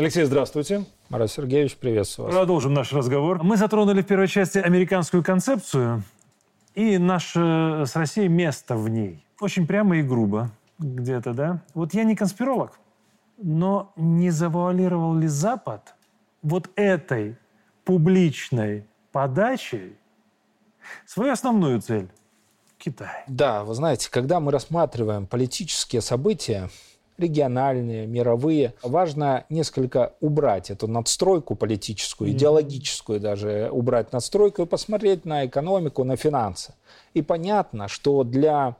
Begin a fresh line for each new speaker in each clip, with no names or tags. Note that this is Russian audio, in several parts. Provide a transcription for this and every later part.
Алексей, здравствуйте.
Марат Сергеевич, приветствую вас.
Продолжим наш разговор. Мы затронули в первой части американскую концепцию и наше с Россией место в ней. Очень прямо и грубо где-то, да? Вот я не конспиролог, но не завуалировал ли Запад вот этой публичной подачей свою основную цель – Китай?
Да, вы знаете, когда мы рассматриваем политические события, региональные, мировые. Важно несколько убрать эту надстройку политическую, идеологическую даже, убрать надстройку и посмотреть на экономику, на финансы. И понятно, что для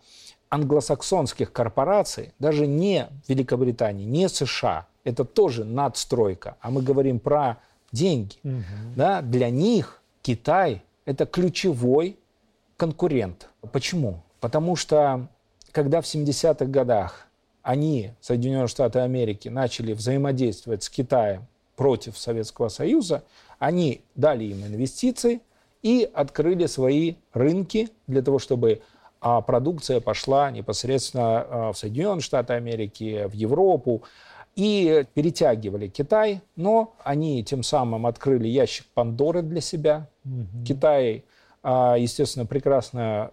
англосаксонских корпораций, даже не Великобритании, не США, это тоже надстройка, а мы говорим про деньги. Угу. Да, для них Китай – это ключевой конкурент. Почему? Потому что когда в 70-х годах они, Соединенные Штаты Америки, начали взаимодействовать с Китаем против Советского Союза, они дали им инвестиции и открыли свои рынки для того, чтобы а, продукция пошла непосредственно а, в Соединенные Штаты Америки, в Европу, и перетягивали Китай, но они тем самым открыли ящик Пандоры для себя. Угу. Китай, а, естественно, прекрасно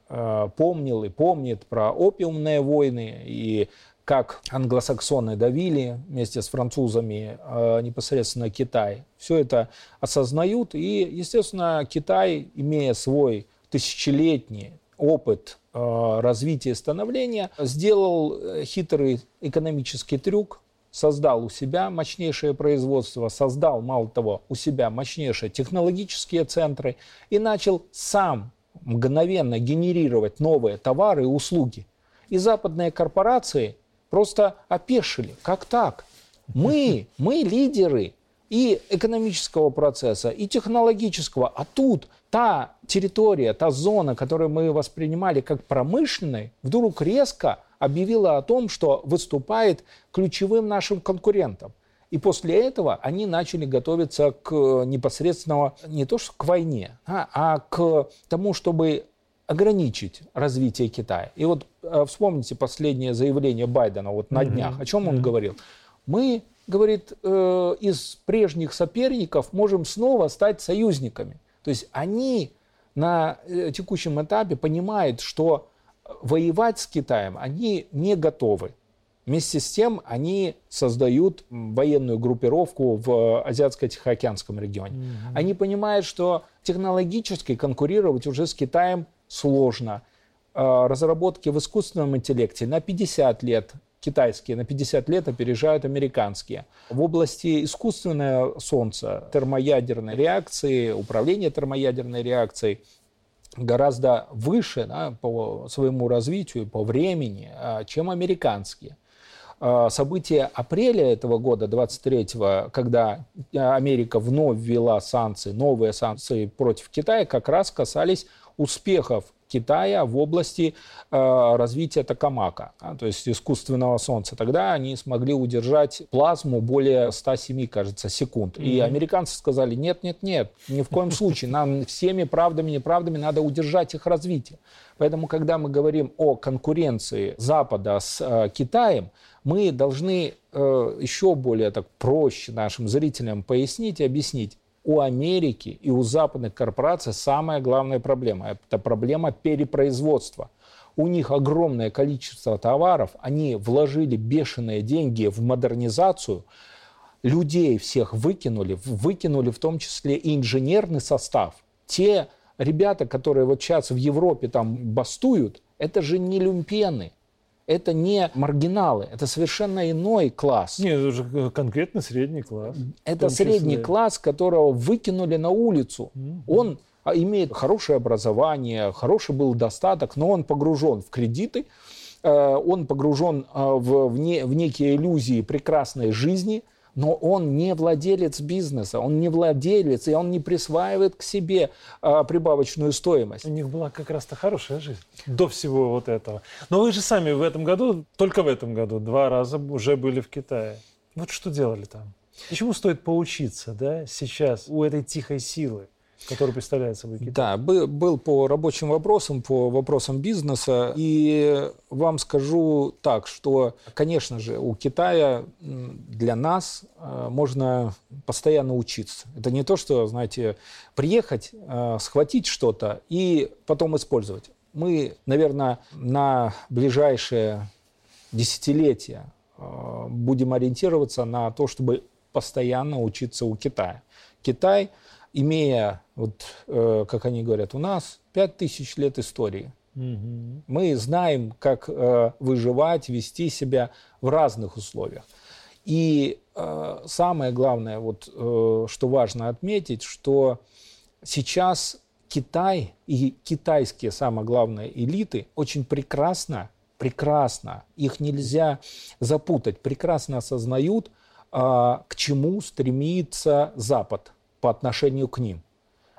помнил и помнит про опиумные войны и как англосаксоны давили вместе с французами э, непосредственно Китай. Все это осознают. И, естественно, Китай, имея свой тысячелетний опыт э, развития и становления, сделал э, хитрый экономический трюк, создал у себя мощнейшее производство, создал, мало того, у себя мощнейшие технологические центры и начал сам мгновенно генерировать новые товары и услуги. И западные корпорации – просто опешили. Как так? Мы, мы лидеры и экономического процесса, и технологического. А тут та территория, та зона, которую мы воспринимали как промышленной, вдруг резко объявила о том, что выступает ключевым нашим конкурентом. И после этого они начали готовиться к непосредственно не то что к войне, а, а к тому, чтобы ограничить развитие Китая. И вот э, вспомните последнее заявление Байдена вот на днях. О чем он говорил? Мы, говорит, э, из прежних соперников можем снова стать союзниками. То есть они на э, текущем этапе понимают, что воевать с Китаем они не готовы. Вместе с тем они создают военную группировку в Азиатско-Тихоокеанском регионе. Mm-hmm. Они понимают, что технологически конкурировать уже с Китаем сложно. А, разработки в искусственном интеллекте на 50 лет китайские на 50 лет опережают американские. В области искусственного солнца, термоядерной реакции, управления термоядерной реакцией гораздо выше да, по своему развитию, по времени, а, чем американские. А, события апреля этого года, 23-го, когда Америка вновь ввела санкции, новые санкции против Китая, как раз касались успехов Китая в области э, развития токамака, да, то есть искусственного солнца. Тогда они смогли удержать плазму более 107, кажется, секунд. Mm-hmm. И американцы сказали, нет, нет, нет, ни в коем случае, нам всеми правдами и неправдами надо удержать их развитие. Поэтому, когда мы говорим о конкуренции Запада с э, Китаем, мы должны э, еще более так проще нашим зрителям пояснить и объяснить, у Америки и у западных корпораций самая главная проблема – это проблема перепроизводства. У них огромное количество товаров, они вложили бешеные деньги в модернизацию, людей всех выкинули, выкинули в том числе и инженерный состав. Те ребята, которые вот сейчас в Европе там бастуют, это же не люмпены, это не маргиналы, это совершенно иной класс.
Нет, это же конкретно средний класс.
Это средний числе. класс, которого выкинули на улицу. Mm-hmm. Он а, имеет хорошее образование, хороший был достаток, но он погружен в кредиты, э, он погружен э, в, в, не, в некие иллюзии прекрасной жизни – но он не владелец бизнеса, он не владелец, и он не присваивает к себе а, прибавочную стоимость.
У них была как раз-то хорошая жизнь до всего вот этого. Но вы же сами в этом году, только в этом году, два раза уже были в Китае. Вот что делали там? И чему стоит поучиться да, сейчас у этой тихой силы? Который представляет собой Китай.
Да, был, был по рабочим вопросам, по вопросам бизнеса. И вам скажу так, что, конечно же, у Китая для нас э, можно постоянно учиться. Это не то, что, знаете, приехать, э, схватить что-то и потом использовать. Мы, наверное, на ближайшее десятилетие э, будем ориентироваться на то, чтобы постоянно учиться у Китая. Китай – имея, вот, э, как они говорят, у нас 5000 лет истории. Угу. Мы знаем, как э, выживать, вести себя в разных условиях. И э, самое главное, вот, э, что важно отметить, что сейчас Китай и китайские, самое главное, элиты очень прекрасно, прекрасно, их нельзя запутать, прекрасно осознают, э, к чему стремится Запад – по отношению к ним.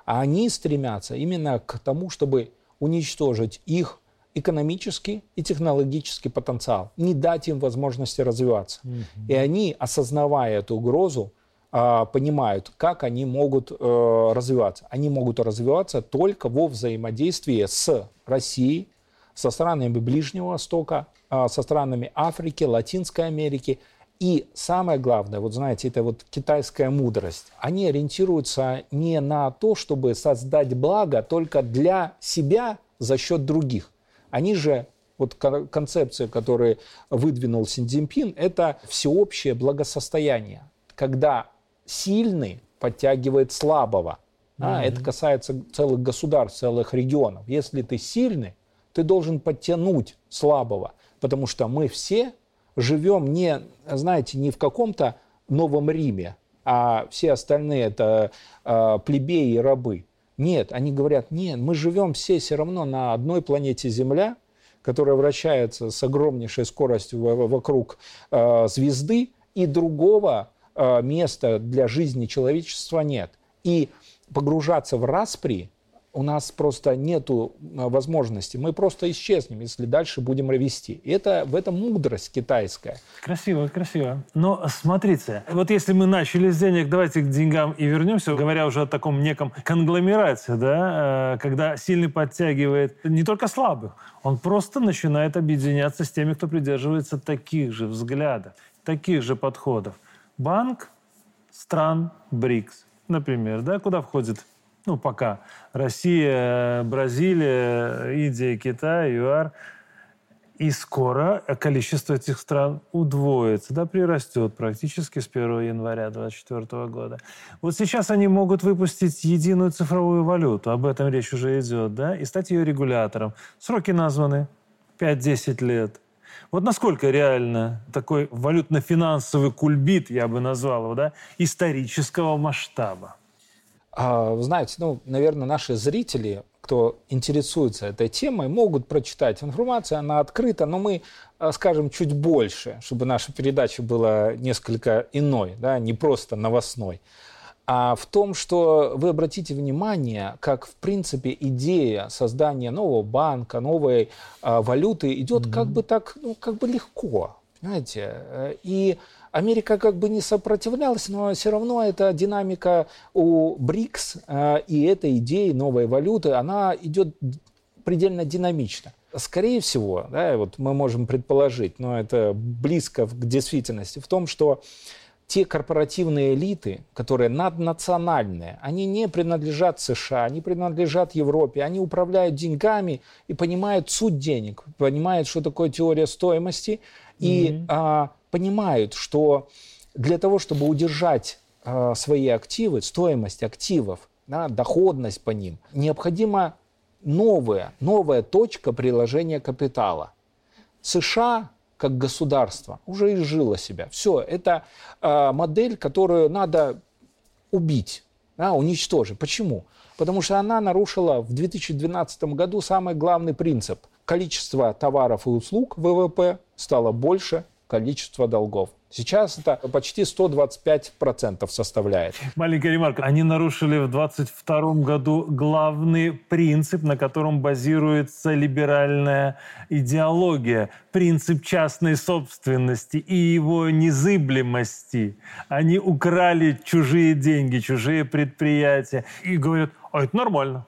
А они стремятся именно к тому, чтобы уничтожить их экономический и технологический потенциал, не дать им возможности развиваться. Mm-hmm. И они, осознавая эту угрозу, а, понимают, как они могут э, развиваться. Они могут развиваться только во взаимодействии с Россией, со странами Ближнего Востока, а, со странами Африки, Латинской Америки – и самое главное, вот знаете, это вот китайская мудрость. Они ориентируются не на то, чтобы создать благо только для себя за счет других. Они же, вот концепция, которую выдвинул Синьцзинпин, это всеобщее благосостояние. Когда сильный подтягивает слабого. Mm-hmm. А, это касается целых государств, целых регионов. Если ты сильный, ты должен подтянуть слабого, потому что мы все живем не, знаете, не в каком-то Новом Риме, а все остальные это э, плебеи и рабы. Нет, они говорят, нет, мы живем все все равно на одной планете Земля, которая вращается с огромнейшей скоростью вокруг э, звезды, и другого э, места для жизни человечества нет. И погружаться в распри у нас просто нет возможности. Мы просто исчезнем, если дальше будем вести. Это, в этом мудрость китайская.
Красиво, красиво. Но смотрите, вот если мы начали с денег, давайте к деньгам и вернемся, говоря уже о таком неком конгломерате, да, э, когда сильный подтягивает не только слабых, он просто начинает объединяться с теми, кто придерживается таких же взглядов, таких же подходов. Банк стран БРИКС, например, да, куда входит ну, пока, Россия, Бразилия, Индия, Китай, ЮАР. И скоро количество этих стран удвоится, да, прирастет практически с 1 января 2024 года. Вот сейчас они могут выпустить единую цифровую валюту, об этом речь уже идет, да, и стать ее регулятором. Сроки названы 5-10 лет. Вот насколько реально такой валютно-финансовый кульбит, я бы назвал его, да, исторического масштаба?
А, знаете, ну, наверное, наши зрители, кто интересуется этой темой, могут прочитать информацию, она открыта, но мы а, скажем чуть больше, чтобы наша передача была несколько иной, да, не просто новостной. А в том, что вы обратите внимание, как в принципе идея создания нового банка, новой э, валюты идет mm-hmm. как бы так, ну, как бы легко, понимаете? И Америка как бы не сопротивлялась, но все равно эта динамика у БРИКС э, и этой идеи новой валюты, она идет предельно динамично. Скорее всего, да, вот мы можем предположить, но это близко к действительности, в том, что те корпоративные элиты, которые наднациональные, они не принадлежат США, они принадлежат Европе, они управляют деньгами и понимают суть денег, понимают, что такое теория стоимости, и mm-hmm. а, понимают, что для того, чтобы удержать э, свои активы, стоимость активов, да, доходность по ним, необходима новая, новая точка приложения капитала. США как государство уже изжило себя. Все, это э, модель, которую надо убить, да, уничтожить. Почему? Потому что она нарушила в 2012 году самый главный принцип. Количество товаров и услуг ВВП стало больше количества долгов. Сейчас это почти 125% составляет.
Маленькая ремарка. Они нарушили в 2022 году главный принцип, на котором базируется либеральная идеология. Принцип частной собственности и его незыблемости. Они украли чужие деньги, чужие предприятия. И говорят, А это нормально.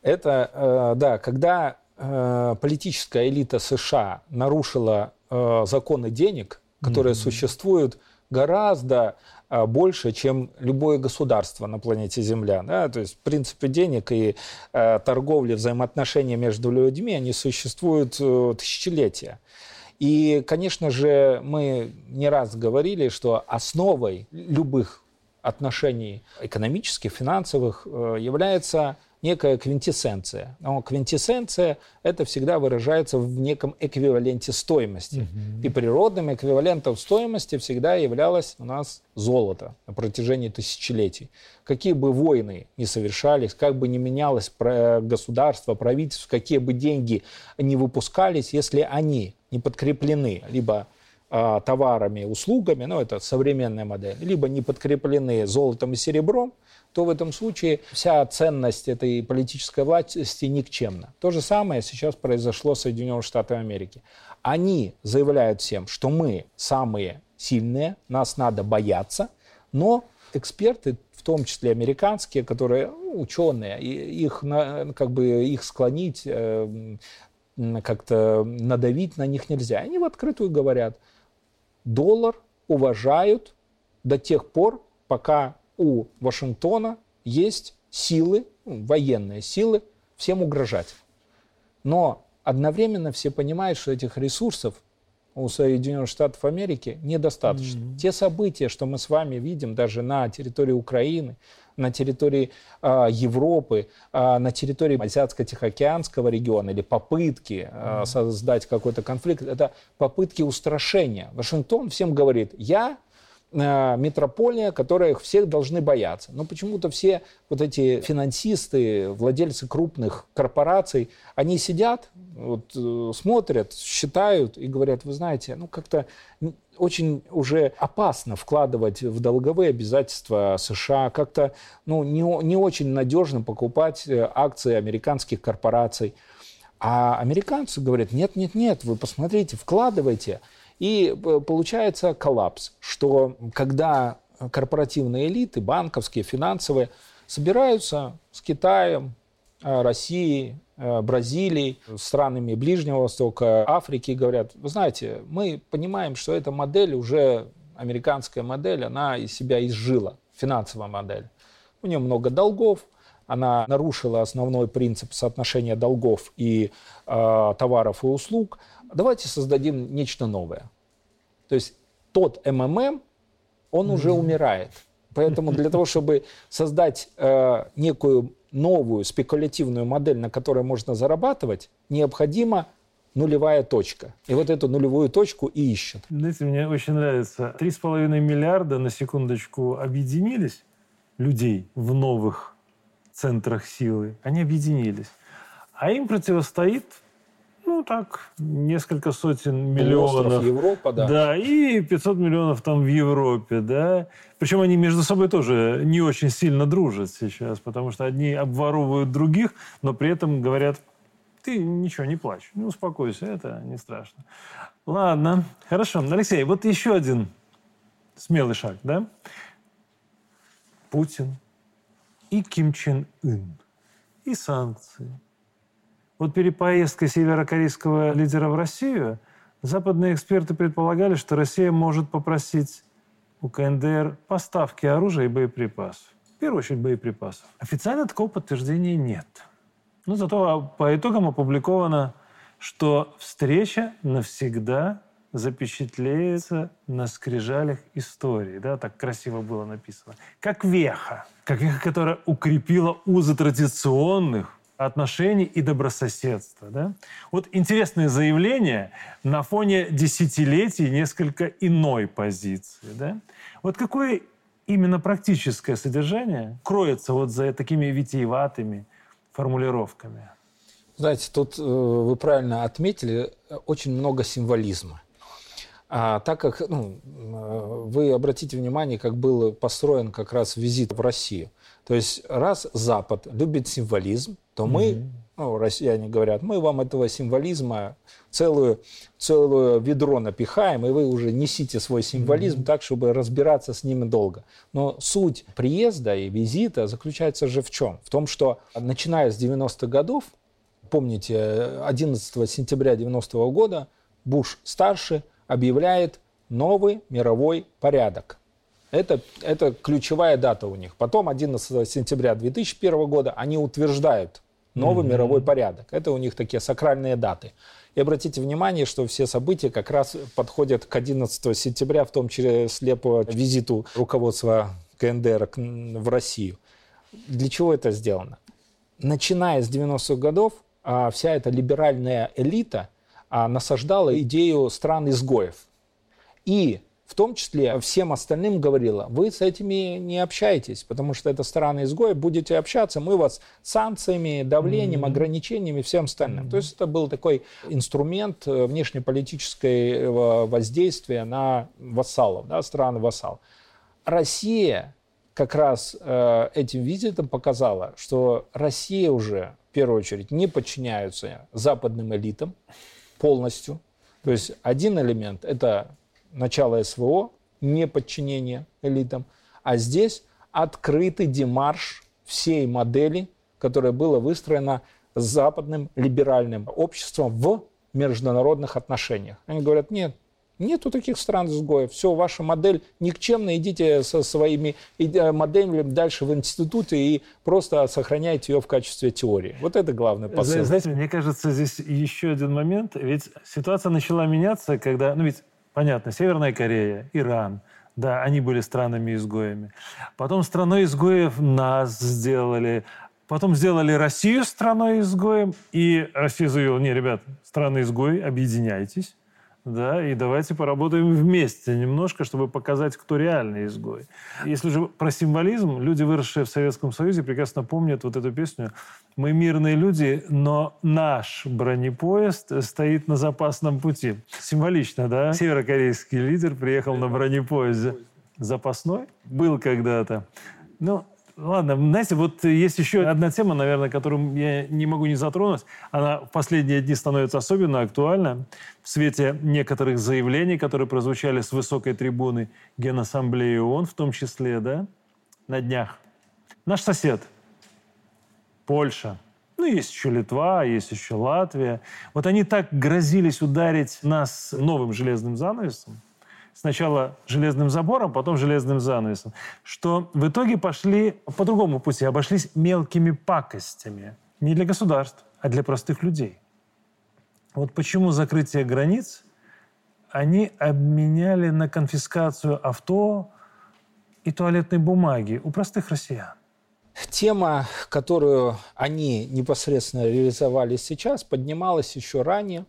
Это, э, да, когда э, политическая элита США нарушила э, законы денег, которые mm-hmm. существуют гораздо а, больше, чем любое государство на планете Земля. Да? То есть принципы денег и э, торговли, взаимоотношения между людьми, они существуют э, тысячелетия. И, конечно же, мы не раз говорили, что основой любых отношений экономических, финансовых э, является некая квинтэссенция. Но квинтэссенция это всегда выражается в неком эквиваленте стоимости. Угу. И природным эквивалентом стоимости всегда являлось у нас золото на протяжении тысячелетий. Какие бы войны ни совершались, как бы ни менялось государство, правительство, какие бы деньги не выпускались, если они не подкреплены либо а, товарами, услугами, ну это современная модель, либо не подкреплены золотом и серебром, то в этом случае вся ценность этой политической власти никчемна. То же самое сейчас произошло с Соединенными Штатами Америки. Они заявляют всем, что мы самые сильные, нас надо бояться, но эксперты, в том числе американские, которые ну, ученые, их, как бы, их склонить, э, как-то надавить на них нельзя. Они в открытую говорят, доллар уважают до тех пор, пока у Вашингтона есть силы, ну, военные силы, всем угрожать. Но одновременно все понимают, что этих ресурсов у Соединенных Штатов Америки недостаточно. Mm-hmm. Те события, что мы с вами видим даже на территории Украины, на территории э, Европы, э, на территории Азиатско-Тихоокеанского региона или попытки э, создать какой-то конфликт, это попытки устрашения. Вашингтон всем говорит, я метрополия, которых всех должны бояться. Но почему-то все вот эти финансисты, владельцы крупных корпораций, они сидят, вот, э, смотрят, считают и говорят, вы знаете, ну как-то очень уже опасно вкладывать в долговые обязательства США, как-то ну, не, не очень надежно покупать э, акции американских корпораций. А американцы говорят, нет, нет, нет, вы посмотрите, вкладывайте – и э, получается коллапс, что когда корпоративные элиты, банковские, финансовые, собираются с Китаем, э, Россией, э, Бразилией, странами Ближнего Востока, Африки, говорят, вы знаете, мы понимаем, что эта модель уже, американская модель, она из себя изжила, финансовая модель. У нее много долгов, она нарушила основной принцип соотношения долгов и э, товаров и услуг – давайте создадим нечто новое. То есть тот МММ, он mm-hmm. уже умирает. Поэтому для того, чтобы создать э, некую новую спекулятивную модель, на которой можно зарабатывать, необходима нулевая точка. И вот эту нулевую точку и ищут.
Знаете, мне очень нравится. Три с половиной миллиарда, на секундочку, объединились людей в новых центрах силы. Они объединились. А им противостоит ну так, несколько сотен миллионов.
Европа, да.
Да, и 500 миллионов там в Европе, да. Причем они между собой тоже не очень сильно дружат сейчас, потому что одни обворовывают других, но при этом говорят, ты ничего, не плачь, не успокойся, это не страшно. Ладно, хорошо. Алексей, вот еще один смелый шаг, да? Путин и Ким Чен Ын, и санкции, вот перед поездкой северокорейского лидера в Россию западные эксперты предполагали, что Россия может попросить у КНДР поставки оружия и боеприпасов. В первую очередь боеприпасов. Официально такого подтверждения нет. Но зато по итогам опубликовано, что встреча навсегда запечатлеется на скрижалях истории. Да, так красиво было написано. Как веха. Как веха, которая укрепила узы традиционных отношений и добрососедства. Да? Вот интересное заявление на фоне десятилетий несколько иной позиции. Да? Вот какое именно практическое содержание кроется вот за такими витиеватыми формулировками?
Знаете, тут э, вы правильно отметили, очень много символизма. А так как ну, э, вы обратите внимание, как был построен как раз визит в Россию. То есть раз Запад любит символизм, то мы ну, россияне говорят, мы вам этого символизма целую, целую ведро напихаем, и вы уже несите свой символизм mm-hmm. так, чтобы разбираться с ними долго. Но суть приезда и визита заключается же в чем? В том, что начиная с 90-х годов, помните, 11 сентября 90 -го года Буш старший объявляет новый мировой порядок. Это, это ключевая дата у них. Потом, 11 сентября 2001 года, они утверждают новый mm-hmm. мировой порядок. Это у них такие сакральные даты. И обратите внимание, что все события как раз подходят к 11 сентября, в том числе по визиту руководства КНДР в Россию. Для чего это сделано? Начиная с 90-х годов, а, вся эта либеральная элита а, насаждала идею стран-изгоев. И в том числе всем остальным говорила, вы с этими не общаетесь, потому что это страны изгои, будете общаться, мы вас санкциями, давлением, mm-hmm. ограничениями, всем остальным. Mm-hmm. То есть это был такой инструмент э, внешнеполитического воздействия на вассалов, да, страны вассал. Россия как раз э, этим визитом показала, что Россия уже в первую очередь не подчиняется западным элитам полностью. То есть один элемент – это начало СВО, не подчинение элитам, а здесь открытый демарш всей модели, которая была выстроена западным либеральным обществом в международных отношениях. Они говорят, нет, нету таких стран-изгоев, все, ваша модель никчемная, идите со своими э, моделями дальше в институты и просто сохраняйте ее в качестве теории. Вот это главное посыл.
Знаете, мне кажется, здесь еще один момент, ведь ситуация начала меняться, когда, ну ведь Понятно, Северная Корея, Иран, да, они были странами-изгоями. Потом страной изгоев нас сделали. Потом сделали Россию страной-изгоем. И Россия заявила, не, ребят, страны-изгои, объединяйтесь да, и давайте поработаем вместе немножко, чтобы показать, кто реальный изгой. Если же про символизм, люди, выросшие в Советском Союзе, прекрасно помнят вот эту песню «Мы мирные люди, но наш бронепоезд стоит на запасном пути». Символично, да? Северокорейский лидер приехал на бронепоезде. Запасной? Был когда-то. Ну, Ладно, знаете, вот есть еще одна тема, наверное, которую я не могу не затронуть. Она в последние дни становится особенно актуальна в свете некоторых заявлений, которые прозвучали с высокой трибуны Генассамблеи ООН, в том числе, да, на днях. Наш сосед, Польша, ну, есть еще Литва, есть еще Латвия. Вот они так грозились ударить нас новым железным занавесом, сначала железным забором, потом железным занавесом, что в итоге пошли по другому пути, обошлись мелкими пакостями. Не для государств, а для простых людей. Вот почему закрытие границ они обменяли на конфискацию авто и туалетной бумаги у простых россиян.
Тема, которую они непосредственно реализовали сейчас, поднималась еще ранее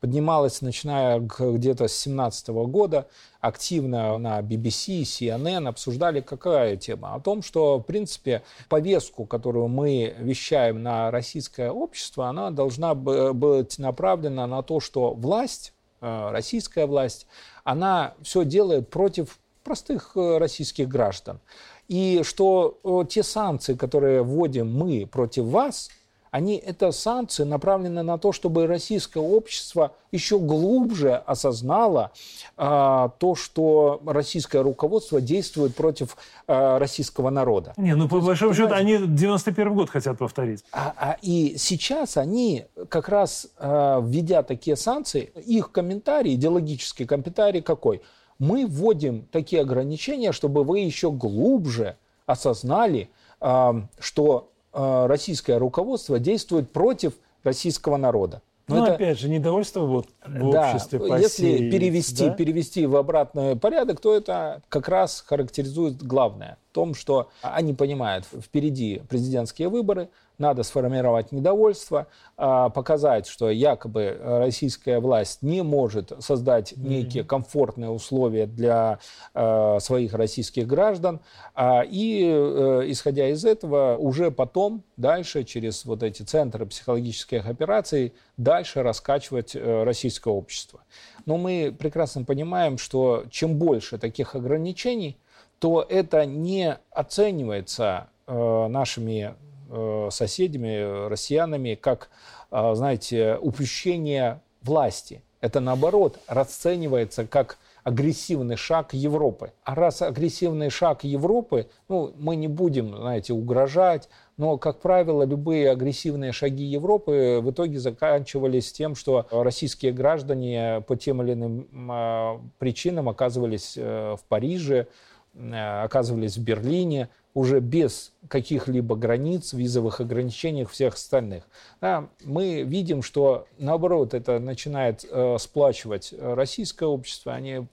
поднималась, начиная где-то с 17 года, активно на BBC, CNN обсуждали какая тема? О том, что, в принципе, повестку, которую мы вещаем на российское общество, она должна быть направлена на то, что власть, э, российская власть, она все делает против простых э, российских граждан. И что э, те санкции, которые вводим мы против вас, они, это санкции направлены на то, чтобы российское общество еще глубже осознало а, то, что российское руководство действует против а, российского народа.
Не, ну по большому счету они 91 год хотят повторить.
А, а, и сейчас они как раз, а, введя такие санкции, их комментарий, идеологический комментарий какой? Мы вводим такие ограничения, чтобы вы еще глубже осознали, а, что российское руководство действует против российского народа.
Но ну, это, опять же, недовольство вот в
да,
обществе
посеять, Если перевести, да? перевести в обратный порядок, то это как раз характеризует главное. В том, что они понимают, впереди президентские выборы, надо сформировать недовольство, а, показать, что якобы российская власть не может создать некие комфортные условия для а, своих российских граждан. А, и, э, исходя из этого, уже потом, дальше, через вот эти центры психологических операций, дальше раскачивать э, российское общество. Но мы прекрасно понимаем, что чем больше таких ограничений, то это не оценивается э, нашими э, соседями, россиянами, как, э, знаете, упущение власти. Это, наоборот, расценивается как агрессивный шаг Европы. А раз агрессивный шаг Европы, ну, мы не будем, знаете, угрожать, но, как правило, любые агрессивные шаги Европы в итоге заканчивались тем, что российские граждане по тем или иным а, причинам оказывались э, в Париже, э, оказывались в Берлине, уже без каких-либо границ, визовых ограничений всех остальных. Да, мы видим, что наоборот это начинает э, сплачивать российское общество. Они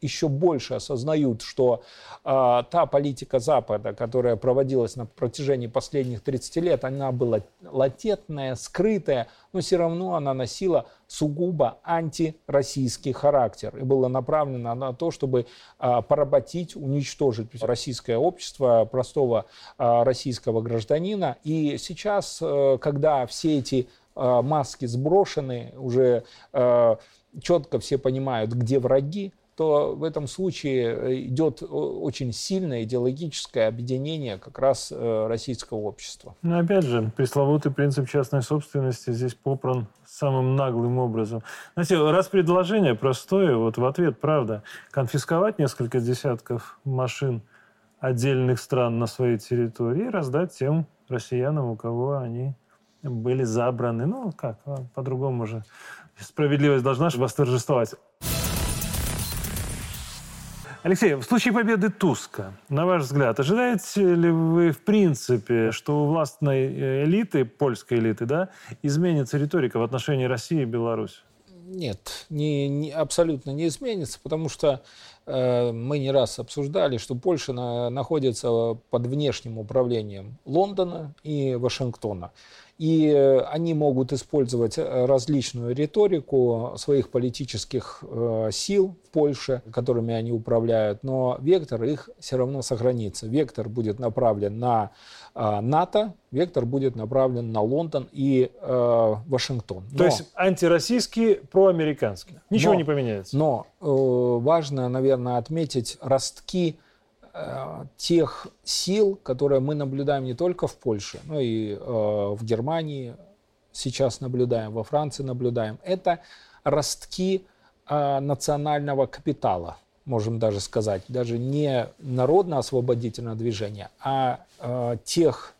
еще больше осознают, что э, та политика Запада, которая проводилась на протяжении последних 30 лет, она была латентная, скрытая, но все равно она носила сугубо антироссийский характер и была направлена на то, чтобы э, поработить, уничтожить российское общество, простого э, российского гражданина. И сейчас, э, когда все эти э, маски сброшены, уже э, четко все понимают, где враги, то в этом случае э, идет очень сильное идеологическое объединение как раз э, российского общества.
Но ну, опять же, пресловутый принцип частной собственности здесь попран самым наглым образом. Знаете, раз предложение простое, вот в ответ, правда, конфисковать несколько десятков машин отдельных стран на своей территории и раздать тем россиянам, у кого они были забраны. Ну, как, по-другому же. Справедливость должна восторжествовать. Алексей, в случае победы Туска, на ваш взгляд, ожидаете ли вы в принципе, что у властной э, элиты, польской элиты, да, изменится риторика в отношении России и Беларуси?
Нет, не, не, абсолютно не изменится, потому что э, мы не раз обсуждали, что Польша на, находится под внешним управлением Лондона и Вашингтона. И э, они могут использовать э, различную риторику своих политических э, сил в Польше, которыми они управляют, но вектор их все равно сохранится. Вектор будет направлен на НАТО, вектор будет направлен на Лондон и э, Вашингтон.
Но, То есть антироссийский, проамериканский. Ничего но, не поменяется.
Но э, важно, наверное, отметить ростки тех сил, которые мы наблюдаем не только в Польше, но и э, в Германии сейчас наблюдаем, во Франции наблюдаем, это ростки э, национального капитала, можем даже сказать, даже не народно-освободительного движения, а э, тех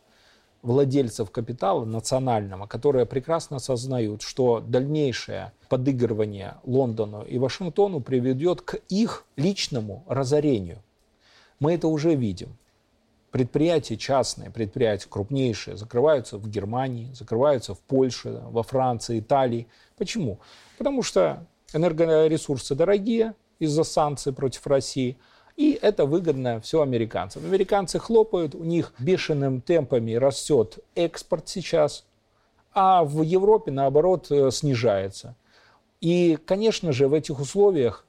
владельцев капитала национального, которые прекрасно осознают, что дальнейшее подыгрывание Лондону и Вашингтону приведет к их личному разорению – мы это уже видим. Предприятия частные, предприятия крупнейшие закрываются в Германии, закрываются в Польше, во Франции, Италии. Почему? Потому что энергоресурсы дорогие из-за санкций против России – и это выгодно все американцам. Американцы хлопают, у них бешеным темпами растет экспорт сейчас, а в Европе, наоборот, э, снижается. И, конечно же, в этих условиях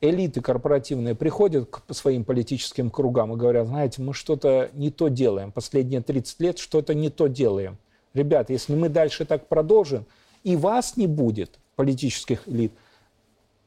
элиты корпоративные приходят к своим политическим кругам и говорят, знаете, мы что-то не то делаем, последние 30 лет что-то не то делаем. Ребят, если мы дальше так продолжим, и вас не будет, политических элит,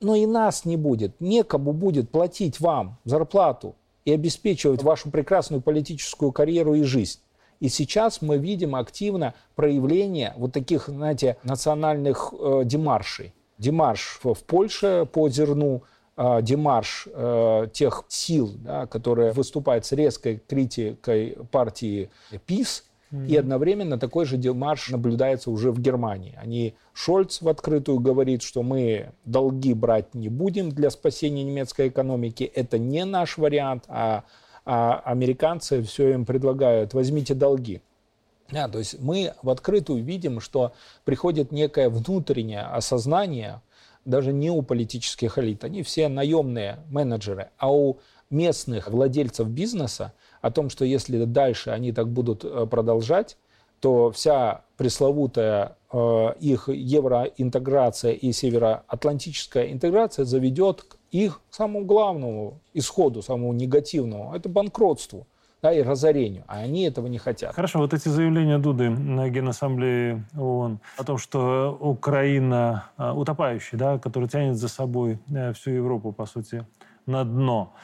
но и нас не будет, некому будет платить вам зарплату и обеспечивать вашу прекрасную политическую карьеру и жизнь. И сейчас мы видим активно проявление вот таких, знаете, национальных э, демаршей. Демарш в Польше по зерну, э, демарш э, тех сил, да, которые выступают с резкой критикой партии ПИС, mm-hmm. и одновременно такой же демарш наблюдается уже в Германии. Они, Шольц в открытую говорит, что мы долги брать не будем для спасения немецкой экономики, это не наш вариант, а, а американцы все им предлагают, возьмите долги. Да, то есть мы в открытую видим, что приходит некое внутреннее осознание, даже не у политических элит, они все наемные менеджеры, а у местных владельцев бизнеса о том, что если дальше они так будут э, продолжать, то вся пресловутая э, их евроинтеграция и североатлантическая интеграция заведет к их самому главному исходу, самому негативному, это банкротству да, и разорению. А они этого не хотят.
Хорошо, вот эти заявления Дуды на Генассамблее ООН о том, что Украина а, утопающая, да, которая тянет за собой э, всю Европу, по сути, на дно.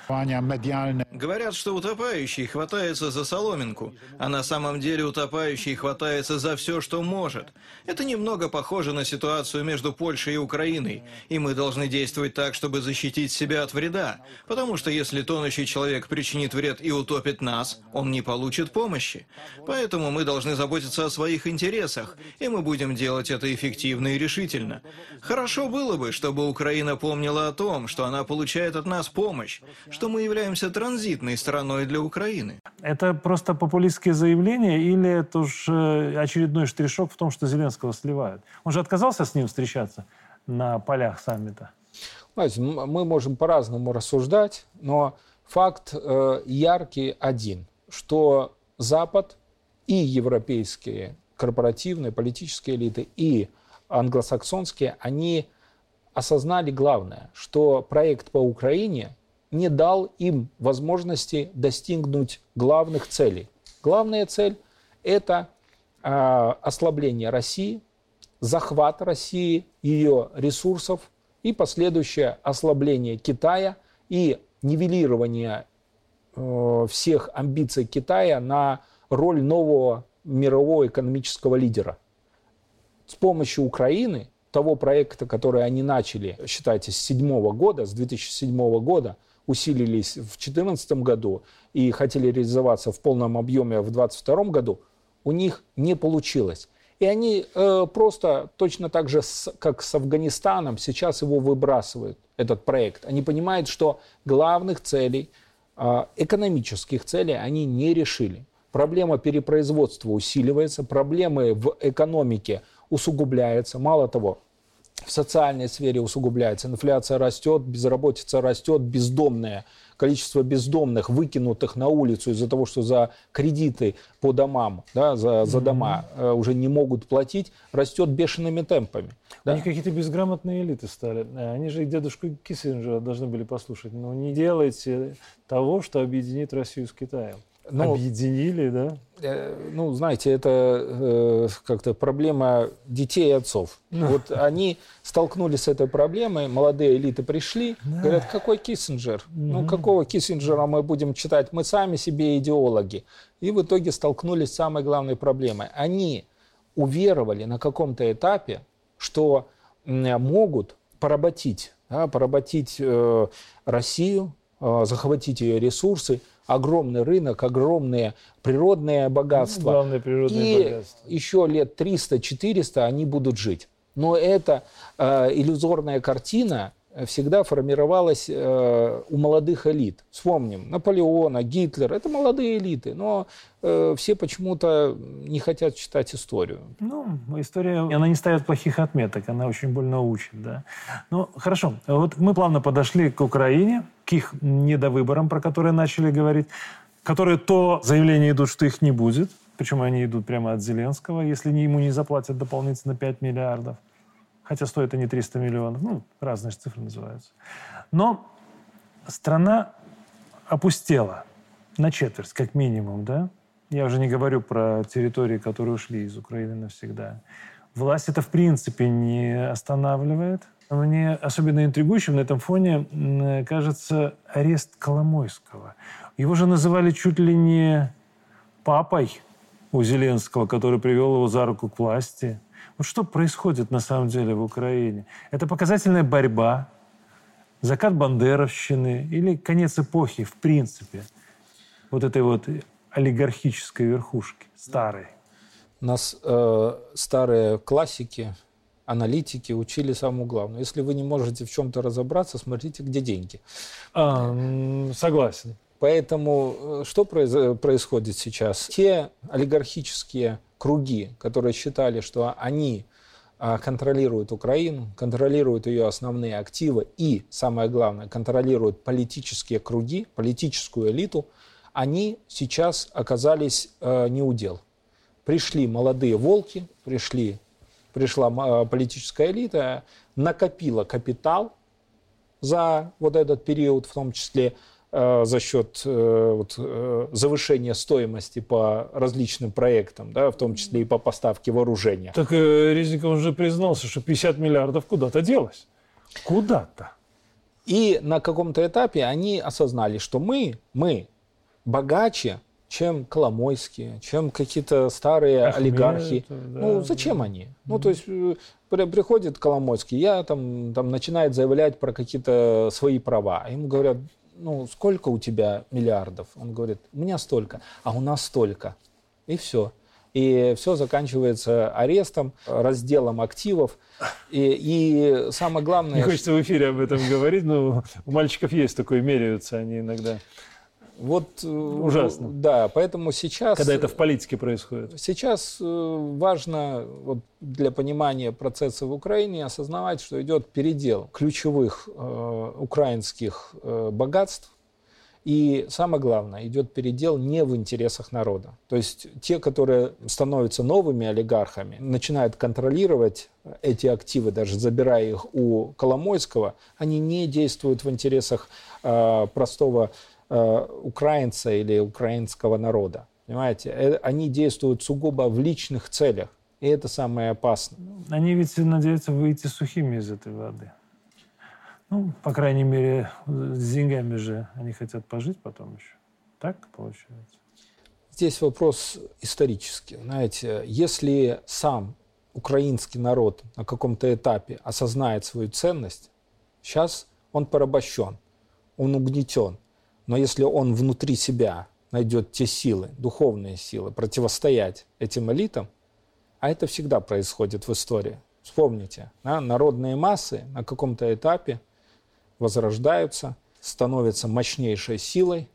Говорят, что утопающий хватается за соломинку, а на самом деле утопающий хватается за все, что может. Это немного похоже на ситуацию между Польшей и Украиной, и мы должны действовать так, чтобы защитить себя от вреда, потому что если тонущий человек причинит вред и утопит нас, он не получит помощи. Поэтому мы должны заботиться о своих интересах, и мы будем делать это эффективно и решительно. Хорошо было бы, чтобы Украина помнила о том, что она получает от нас помощь, что мы являемся транзитной страной для Украины.
Это просто популистские заявления или это уж э, очередной штришок в том, что Зеленского сливают? Он же отказался с ним встречаться на полях саммита.
Знаете, мы можем по-разному рассуждать, но факт э, яркий один, что Запад и европейские корпоративные политические элиты, и англосаксонские, они осознали главное, что проект по Украине не дал им возможности достигнуть главных целей. Главная цель – это э, ослабление России, захват России, ее ресурсов и последующее ослабление Китая и нивелирование э, всех амбиций Китая на роль нового мирового экономического лидера. С помощью Украины, того проекта, который они начали, считайте, с 2007 года, с 2007 года, усилились в 2014 году и хотели реализоваться в полном объеме в 2022 году, у них не получилось. И они э, просто точно так же, с, как с Афганистаном, сейчас его выбрасывают, этот проект. Они понимают, что главных целей, э, экономических целей они не решили. Проблема перепроизводства усиливается, проблемы в экономике усугубляются. Мало того, в социальной сфере усугубляется. Инфляция растет, безработица растет, бездомное количество бездомных, выкинутых на улицу из-за того, что за кредиты по домам, да, за, за дома э, уже не могут платить, растет бешеными темпами.
Да? Они какие-то безграмотные элиты стали. Э, они же дедушку Киссинджера должны были послушать. Но не делайте того, что объединит Россию с Китаем. Ну, Объединили, да?
Э, ну, знаете, это э, как-то проблема детей и отцов. Ну. Вот они столкнулись с этой проблемой, молодые элиты пришли, да. говорят, какой Киссинджер? Угу. Ну, какого Киссинджера мы будем читать? Мы сами себе идеологи. И в итоге столкнулись с самой главной проблемой. Они уверовали на каком-то этапе, что могут поработить, да, поработить э, Россию, э, захватить ее ресурсы, огромный рынок, огромные природные богатства.
Главное природные
и
богатства.
еще лет 300-400 они будут жить. Но эта э, иллюзорная картина всегда формировалась э, у молодых элит. Вспомним Наполеона, Гитлер. Это молодые элиты, но э, все почему-то не хотят читать историю.
Ну, история, она не ставит плохих отметок, она очень больно учит, да. Ну, хорошо. Вот мы плавно подошли к Украине, к их недовыборам, про которые начали говорить, которые то заявления идут, что их не будет, причем они идут прямо от Зеленского, если ему не заплатят дополнительно 5 миллиардов хотя стоит они 300 миллионов, ну, разные цифры называются. Но страна опустела на четверть, как минимум, да? Я уже не говорю про территории, которые ушли из Украины навсегда. Власть это в принципе не останавливает. Мне особенно интригующим на этом фоне кажется арест Коломойского. Его же называли чуть ли не папой у Зеленского, который привел его за руку к власти. Вот что происходит на самом деле в Украине? Это показательная борьба, закат бандеровщины или конец эпохи в принципе вот этой вот олигархической верхушки, старой?
Нас э, старые классики, аналитики учили самому главному. Если вы не можете в чем-то разобраться, смотрите, где деньги.
А, согласен.
Поэтому э, что происходит сейчас? Те олигархические круги, которые считали, что они а, контролируют Украину, контролируют ее основные активы и, самое главное, контролируют политические круги, политическую элиту, они сейчас оказались э, не у дел. Пришли молодые волки, пришли, пришла а, политическая элита, накопила капитал за вот этот период, в том числе за счет э, вот, э, завышения стоимости по различным проектам, да, в том числе и по поставке вооружения.
Так Резников уже признался, что 50 миллиардов куда-то делось. Куда-то.
И на каком-то этапе они осознали, что мы, мы богаче, чем Коломойские, чем какие-то старые Ахмед, олигархи. Да, ну, зачем они? Mm-hmm. Ну, то есть э, при, приходит Коломойский, я там, там начинает заявлять про какие-то свои права. Ему говорят, ну, сколько у тебя миллиардов? Он говорит, у меня столько, а у нас столько. И все. И все заканчивается арестом, разделом активов. И, и самое главное...
Не хочется в эфире об этом говорить, но у мальчиков есть такое, меряются они иногда.
Вот, э, Ужасно. Да, поэтому сейчас...
Когда это в политике происходит.
Сейчас э, важно вот, для понимания процесса в Украине осознавать, что идет передел ключевых э, украинских э, богатств. И самое главное, идет передел не в интересах народа. То есть те, которые становятся новыми олигархами, начинают контролировать эти активы, даже забирая их у Коломойского, они не действуют в интересах э, простого украинца или украинского народа. Понимаете, э, они действуют сугубо в личных целях. И это самое опасное.
Они ведь надеются выйти сухими из этой воды. Ну, по крайней мере, с деньгами же они хотят пожить потом еще. Так получается?
Здесь вопрос исторический. Знаете, если сам украинский народ на каком-то этапе осознает свою ценность, сейчас он порабощен, он угнетен – но если он внутри себя найдет те силы, духовные силы, противостоять этим элитам, а это всегда происходит в истории. Вспомните, да, народные массы на каком-то этапе возрождаются, становятся мощнейшей силой,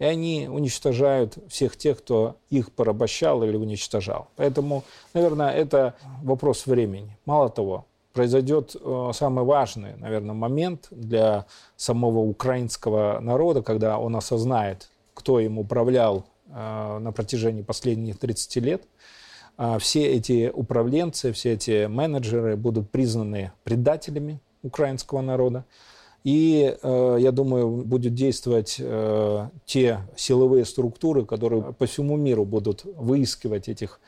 и они уничтожают всех тех, кто их порабощал или уничтожал. Поэтому, наверное, это вопрос времени. Мало того, произойдет э, самый важный, наверное, момент для самого украинского народа, когда он осознает, кто им управлял э, на протяжении последних 30 лет. А все эти управленцы, все эти менеджеры будут признаны предателями украинского народа. И, э, я думаю, будут действовать те силовые структуры, которые по всему миру будут выискивать этих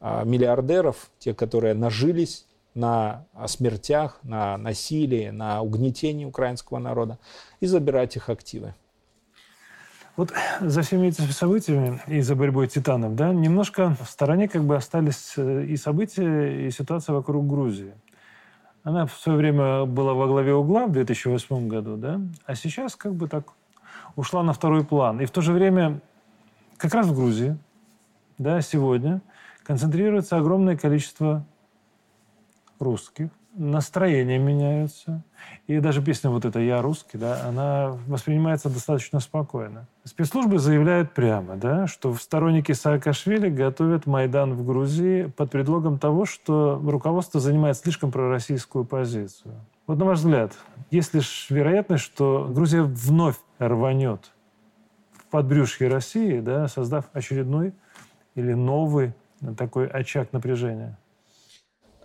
миллиардеров, те, которые нажились на смертях, на насилии, на угнетении украинского народа и забирать их активы.
Вот за всеми этими событиями и за борьбой титанов, да, немножко в стороне как бы остались э, и события, и ситуация вокруг Грузии. Она в свое время была во главе угла в 2008 году, да, а сейчас как бы так ушла на второй план. И в то же время как раз в Грузии, да, сегодня концентрируется огромное количество русских, настроения меняются. И даже песня вот эта «Я русский», да, она воспринимается достаточно спокойно. Спецслужбы заявляют прямо, да, что сторонники Саакашвили готовят Майдан в Грузии под предлогом того, что руководство занимает слишком пророссийскую позицию. Вот на ваш взгляд, есть лишь вероятность, что Грузия вновь рванет в подбрюшье России, да, создав очередной или новый такой очаг напряжения?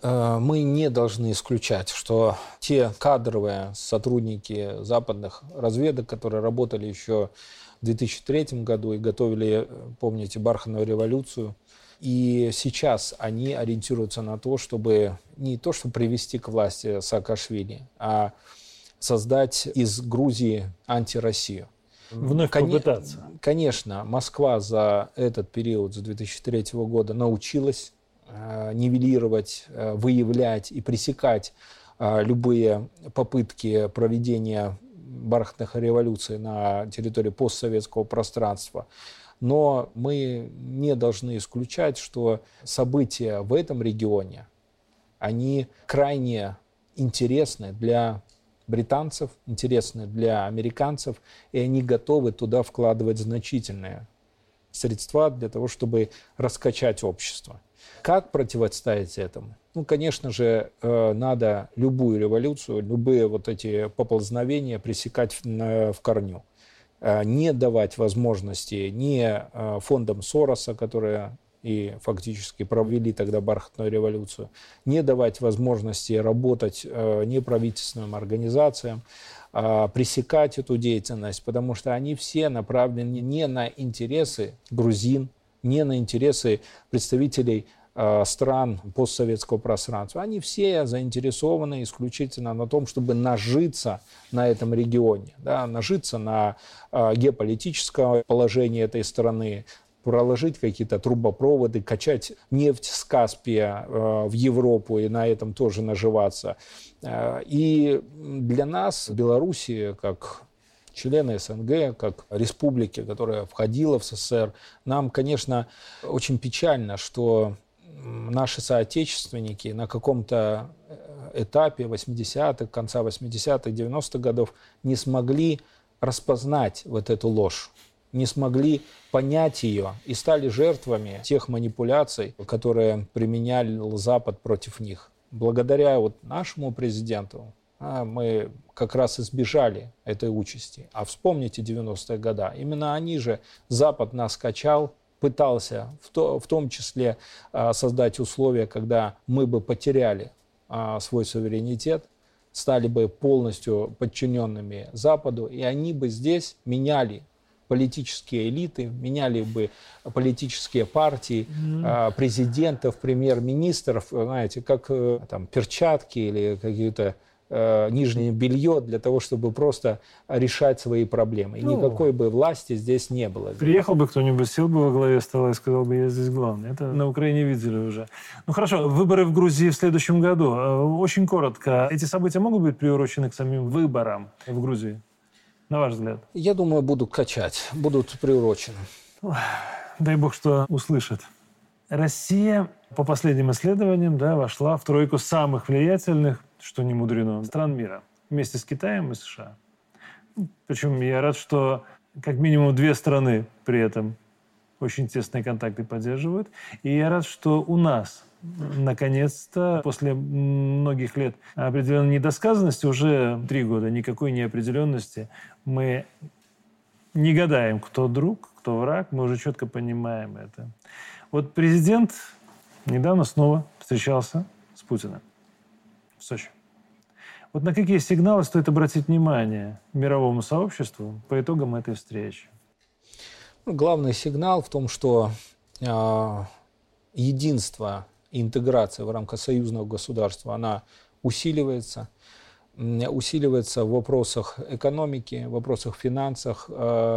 Э, мы не должны исключать, что те кадровые сотрудники западных разведок, которые работали еще в 2003 году и готовили, помните, бархатную революцию, и сейчас они ориентируются на то, чтобы не то, чтобы привести к власти Саакашвили, а создать из Грузии антироссию.
Вновь Кон... попытаться.
Конечно, Москва за этот период, за 2003 года научилась Э, нивелировать, э, выявлять и пресекать э, любые попытки проведения бархатных революций на территории постсоветского пространства. Но мы не должны исключать, что события в этом регионе, они крайне интересны для британцев, интересны для американцев, и они готовы туда вкладывать значительные средства для того, чтобы раскачать общество. Как противостоять этому? Ну, конечно же, э, надо любую революцию, любые вот эти поползновения пресекать в корню. Э, не давать возможности ни э, фондам Сороса, которые и фактически провели тогда бархатную революцию, не давать возможности работать неправительственным организациям, пресекать эту деятельность, потому что они все направлены не на интересы грузин, не на интересы представителей э, стран постсоветского пространства, они все заинтересованы исключительно на том, чтобы нажиться на этом регионе, да, нажиться на э, геополитическое положение этой страны, проложить какие-то трубопроводы, качать нефть с Каспия э, в Европу и на этом тоже наживаться. И для нас, Белоруссии, как члены СНГ, как республики, которая входила в СССР, нам, конечно, очень печально, что наши соотечественники на каком-то э, этапе 80-х, конца 80-х, 90-х годов не смогли распознать вот эту ложь не смогли понять ее и стали жертвами тех манипуляций, которые применял Запад против них. Благодаря вот нашему президенту мы как раз избежали этой участи. А вспомните 90-е годы. Именно они же, Запад нас качал, пытался в, то, в том числе а, создать условия, когда мы бы потеряли а, свой суверенитет, стали бы полностью подчиненными Западу, и они бы здесь меняли политические элиты, меняли бы политические партии, mm-hmm. президентов, премьер-министров, знаете, как э, там перчатки или какие-то нижнее белье для того, чтобы просто решать свои проблемы. И ну, никакой бы власти здесь не было.
Приехал бы кто-нибудь, сел бы во главе стола и сказал бы, я здесь главный. Это на Украине видели уже. Ну хорошо, выборы в Грузии в следующем году. Э, очень коротко. Эти события могут быть приурочены к самим выборам в Грузии? на ваш взгляд?
Я думаю, будут качать, будут приурочены.
Дай бог, что услышат. Россия, по последним исследованиям, да, вошла в тройку самых влиятельных, что не мудрено, стран мира. Вместе с Китаем и США. Причем я рад, что как минимум две страны при этом очень тесные контакты поддерживают. И я рад, что у нас наконец-то, после многих лет определенной недосказанности, уже три года никакой неопределенности, мы не гадаем, кто друг, кто враг, мы уже четко понимаем это. Вот президент недавно снова встречался с Путиным в Сочи. Вот на какие сигналы стоит обратить внимание мировому сообществу по итогам этой встречи?
Ну, главный сигнал в том, что э, единство интеграция в рамках союзного государства, она усиливается – усиливается в вопросах экономики, в вопросах финансах, э,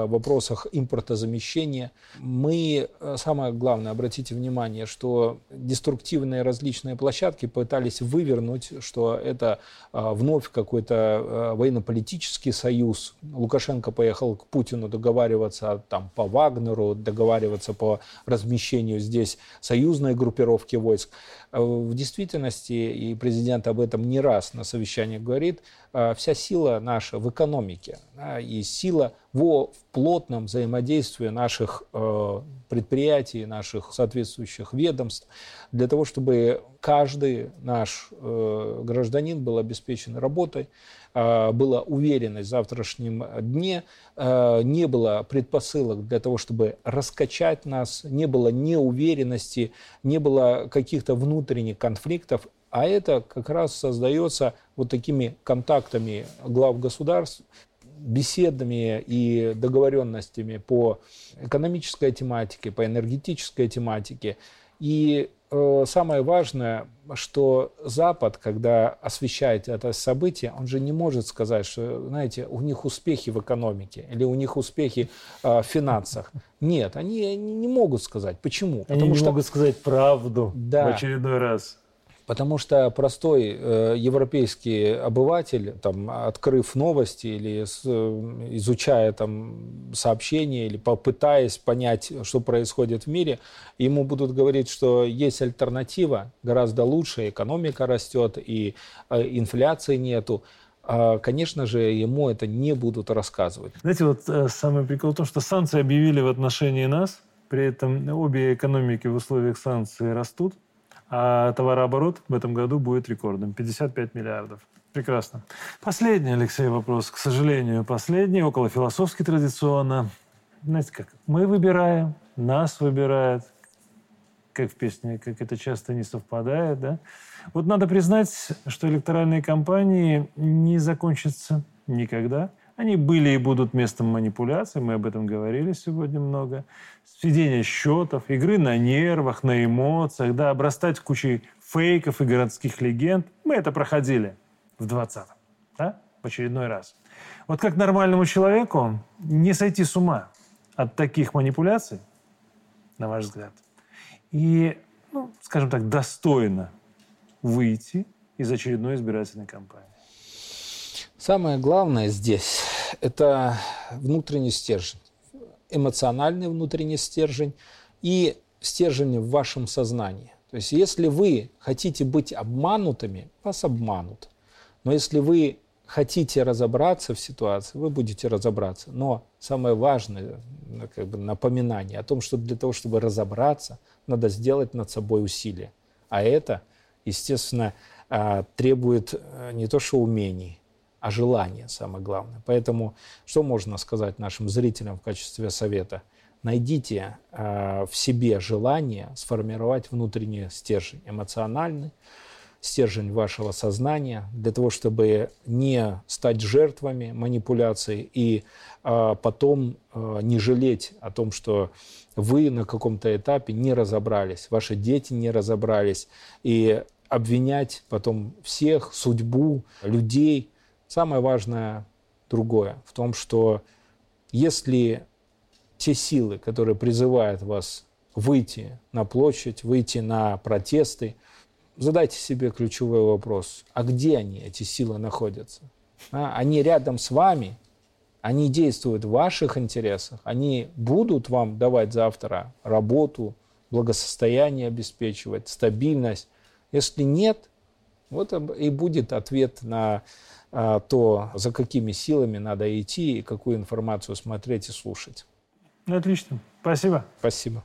в вопросах импортозамещения. Мы, э, самое главное, обратите внимание, что деструктивные различные площадки пытались вывернуть, что это э, вновь какой-то военно-политический союз. Лукашенко поехал к Путину договариваться там, по Вагнеру, договариваться по размещению здесь союзной группировки войск. В действительности, и президент об этом не раз на совещаниях говорит, э, вся сила наша в экономике и сила в плотном взаимодействии наших э, предприятий, наших соответствующих ведомств, для того, чтобы каждый наш э, гражданин был обеспечен работой, Э, была уверенность в завтрашнем дне, э, не было предпосылок для того, чтобы раскачать нас, не было неуверенности, не было каких-то внутренних конфликтов, а это как раз создается вот такими контактами глав государств, беседами и договоренностями по экономической тематике, по энергетической тематике. И Э, самое важное, что Запад, когда освещает это событие, он же не может сказать, что, знаете, у них успехи в экономике или у них успехи э, в финансах. Нет, они не могут сказать. Почему?
Они Потому не что... могут сказать правду да. в очередной раз.
Потому что простой э, европейский обыватель, там, открыв новости или с, э, изучая там, сообщения или попытаясь понять, что происходит в мире, ему будут говорить, что есть альтернатива, гораздо лучше, экономика растет и э, инфляции нету. А, конечно же, ему это не будут рассказывать.
Знаете, вот э, самый прикол в том, что санкции объявили в отношении нас, при этом обе экономики в условиях санкций растут, а товарооборот в этом году будет рекордным – 55 миллиардов. Прекрасно. Последний, Алексей, вопрос. К сожалению, последний, около философский традиционно. Знаете как, мы выбираем, нас выбирают, как в песне, как это часто не совпадает, да? Вот надо признать, что электоральные кампании не закончатся никогда. Они были и будут местом манипуляций, мы об этом говорили сегодня много. Сведения счетов, игры на нервах, на эмоциях, да, обрастать кучей фейков и городских легенд. Мы это проходили в 20-м, да, в очередной раз. Вот как нормальному человеку не сойти с ума от таких манипуляций, на ваш взгляд, и, ну, скажем так, достойно выйти из очередной избирательной кампании?
Самое главное здесь – это внутренний стержень, эмоциональный внутренний стержень и стержень в вашем сознании. То есть если вы хотите быть обманутыми, вас обманут. Но если вы хотите разобраться в ситуации, вы будете разобраться. Но самое важное ну, как бы, напоминание о том, что для того, чтобы разобраться, надо сделать над собой усилие. А это, естественно, а, требует э, не то что умений, а желания, самое главное. Поэтому что можно сказать нашим зрителям в качестве совета? Найдите э, в себе желание сформировать внутренний стержень, эмоциональный стержень вашего сознания, для того, чтобы не стать жертвами манипуляций и э, потом э, не жалеть о том, что вы на каком-то этапе не разобрались, ваши дети не разобрались, и обвинять потом всех, судьбу, людей. Самое важное другое, в том, что если те силы, которые призывают вас выйти на площадь, выйти на протесты, задайте себе ключевой вопрос, а где они, эти силы, находятся? А, они рядом с вами, они действуют в ваших интересах, они будут вам давать завтра работу, благосостояние обеспечивать, стабильность, если нет, вот и будет ответ на то, за какими силами надо идти и какую информацию смотреть и слушать.
Отлично. Спасибо.
Спасибо.